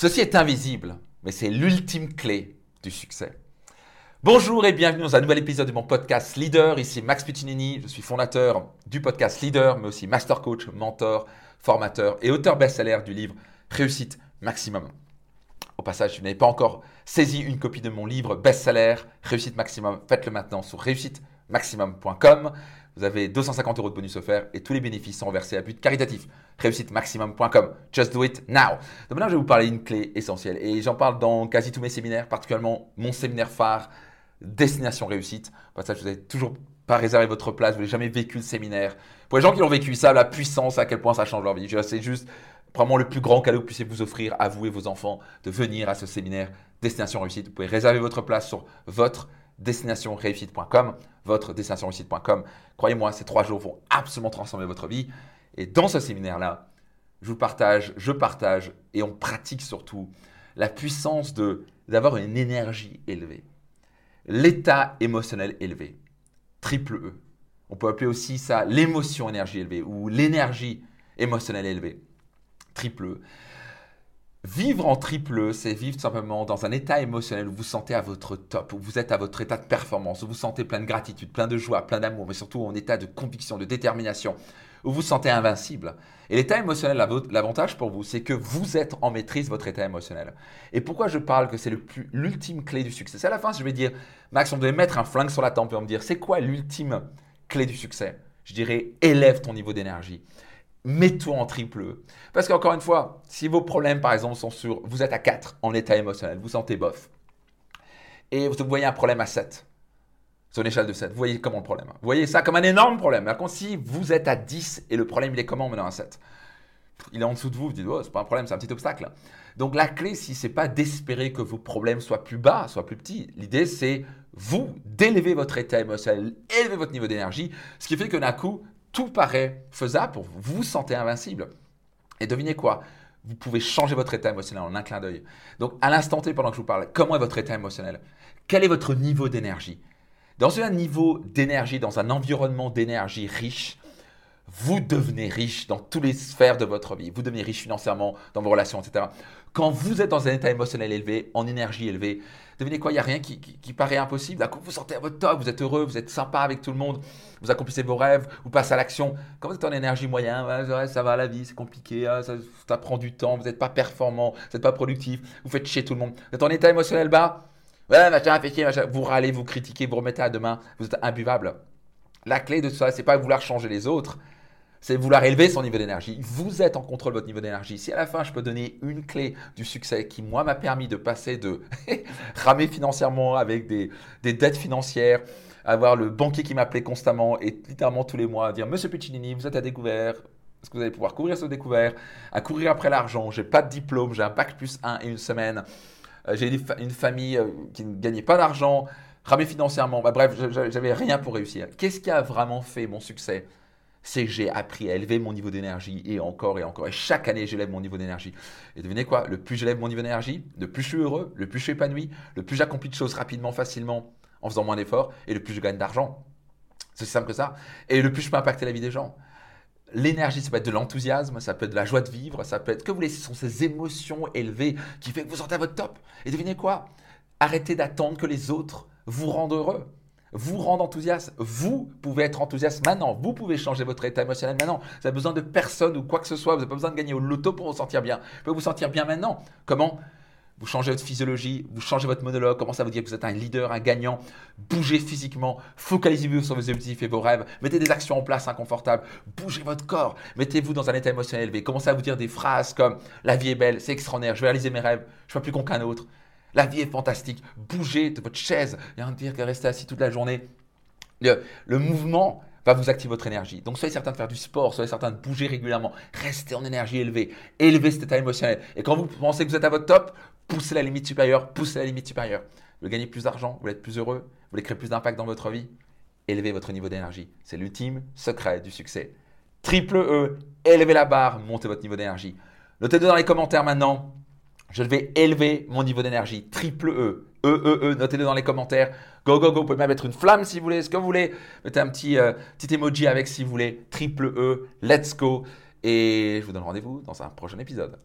Ceci est invisible, mais c'est l'ultime clé du succès. Bonjour et bienvenue dans un nouvel épisode de mon podcast Leader. Ici Max Piccinini, je suis fondateur du podcast Leader, mais aussi master coach, mentor, formateur et auteur best-seller du livre Réussite Maximum. Au passage, si vous n'avez pas encore saisi une copie de mon livre best-seller Réussite Maximum, faites-le maintenant sur réussitemaximum.com. Vous avez 250 euros de bonus offerts et tous les bénéfices sont versés à but caritatif. Réussitemaximum.com. Just do it now. Donc maintenant, je vais vous parler d'une clé essentielle et j'en parle dans quasi tous mes séminaires, particulièrement mon séminaire phare Destination Réussite. Pour ça, je vous ai toujours pas réservé votre place, vous n'avez jamais vécu le séminaire. Pour les gens qui l'ont vécu, ça, la puissance, à quel point ça change leur vie. C'est juste probablement le plus grand cadeau que vous puissiez vous offrir à vous et vos enfants de venir à ce séminaire Destination Réussite. Vous pouvez réserver votre place sur votre destinationréussite.com, votre destinationréussite.com. Croyez-moi, ces trois jours vont absolument transformer votre vie. Et dans ce séminaire-là, je vous partage, je partage et on pratique surtout la puissance de d'avoir une énergie élevée, l'état émotionnel élevé, triple E. On peut appeler aussi ça l'émotion énergie élevée ou l'énergie émotionnelle élevée, triple E. Vivre en triple, c'est vivre simplement dans un état émotionnel où vous sentez à votre top, où vous êtes à votre état de performance, où vous sentez plein de gratitude, plein de joie, plein d'amour, mais surtout en état de conviction, de détermination, où vous vous sentez invincible. Et l'état émotionnel, l'avantage pour vous, c'est que vous êtes en maîtrise de votre état émotionnel. Et pourquoi je parle que c'est l'ultime clé du succès? C'est à la fin, je vais dire, Max, on devait mettre un flingue sur la tempe et on me dire, c'est quoi l'ultime clé du succès? Je dirais, élève ton niveau d'énergie mets-toi en triple E. Parce qu'encore une fois, si vos problèmes, par exemple, sont sur, vous êtes à 4 en état émotionnel, vous sentez bof, et vous voyez un problème à 7, sur une échelle de 7, vous voyez comment le problème Vous voyez ça comme un énorme problème. Par contre, si vous êtes à 10 et le problème, il est comment maintenant à 7 Il est en dessous de vous, vous dites, oh, c'est pas un problème, c'est un petit obstacle. Donc la clé, si c'est pas d'espérer que vos problèmes soient plus bas, soient plus petits, l'idée c'est vous d'élever votre état émotionnel, élever votre niveau d'énergie, ce qui fait que d'un coup, tout paraît faisable. Vous vous sentez invincible. Et devinez quoi? Vous pouvez changer votre état émotionnel en un clin d'œil. Donc, à l'instant T, pendant que je vous parle, comment est votre état émotionnel? Quel est votre niveau d'énergie? Dans un niveau d'énergie, dans un environnement d'énergie riche, vous devenez riche dans toutes les sphères de votre vie. Vous devenez riche financièrement, dans vos relations, etc. Quand vous êtes dans un état émotionnel élevé, en énergie élevée, devinez quoi, il n'y a rien qui, paraît impossible. Vous sortez à votre top, vous êtes heureux, vous êtes sympa avec tout le monde, vous accomplissez vos rêves, vous passez à l'action. Quand vous êtes en énergie moyenne, ça va, la vie, c'est compliqué, ah, ça, prend du temps, vous n'êtes pas performant, vous n'êtes pas productif, vous faites chier tout le monde. Vous êtes en état émotionnel bas, vous râlez, vous critiquez, vous remettez à demain, vous êtes imbuvable. La clé de tout ça, c'est pas vouloir changer les autres, c'est vouloir élever son niveau d'énergie. Vous êtes en contrôle de votre niveau d'énergie. Si à la fin, je peux donner une clé du succès qui, moi, m'a permis de passer de ramer financièrement avec des, dettes financières, avoir le banquier qui m'appelait constamment et littéralement tous les mois dire Monsieur Piccinini, vous êtes à découvert. Est-ce que vous allez pouvoir couvrir ce découvert? À courir après l'argent. J'ai pas de diplôme, j'ai un bac plus 1 et une semaine. Euh, j'ai une, famille euh, qui ne gagnait pas d'argent, ramé financièrement. Bah, bref, j'avais rien pour réussir. Qu'est-ce qui a vraiment fait mon succès? C'est que j'ai appris à élever mon niveau d'énergie et encore et encore. Et chaque année, j'élève mon niveau d'énergie. Et devinez quoi? Le plus j'élève mon niveau d'énergie, le plus je suis heureux, le plus je suis épanoui, le plus j'accomplis de choses rapidement, facilement, en faisant moins d'efforts, et le plus je gagne d'argent. C'est aussi simple que ça. Et le plus je peux impacter la vie des gens. L'énergie, ça peut être de l'enthousiasme, ça peut être de la joie de vivre, ça peut être que vous voulez, ce sont ces émotions élevées qui font que vous sortez à votre top. Et devinez quoi? Arrêtez d'attendre que les autres vous rendent heureux vous rendre enthousiaste. Vous pouvez être enthousiaste maintenant. Vous pouvez changer votre état émotionnel maintenant. Vous n'avez besoin de personne ou quoi que ce soit. Vous n'avez pas besoin de gagner au loto pour vous sentir bien. Vous pouvez vous sentir bien maintenant. Comment? Vous changez votre physiologie, vous changez votre monologue, commencez à vous dire que vous êtes un leader, un gagnant, bougez physiquement, focalisez-vous sur vos objectifs et vos rêves, mettez des actions en place inconfortables, bougez votre corps, mettez-vous dans un état émotionnel élevé, commencez à vous dire des phrases comme la vie est belle, c'est extraordinaire, je vais réaliser mes rêves, je ne suis pas plus con qu'un autre, la vie est fantastique. Bougez de votre chaise. Il y a dire que rester assis toute la journée. Le, mouvement va vous activer votre énergie. Donc soyez certain de faire du sport, soyez certain de bouger régulièrement, restez en énergie élevée, élevez cet état émotionnel. Et quand vous pensez que vous êtes à votre top, poussez la limite supérieure, poussez la limite supérieure. Vous voulez gagner plus d'argent, vous voulez être plus heureux, vous voulez créer plus d'impact dans votre vie, élevez votre niveau d'énergie. C'est l'ultime secret du succès. Triple E, élevez la barre, montez votre niveau d'énergie. Notez-le dans les commentaires maintenant je vais élever mon niveau d'énergie. Triple E. E, E, E. Notez-le dans les commentaires. Go, go, go. Vous pouvez même mettre une flamme si vous voulez, ce que vous voulez. Mettez un petit, euh, petit emoji avec si vous voulez. Triple E. Let's go. Et je vous donne rendez-vous dans un prochain épisode.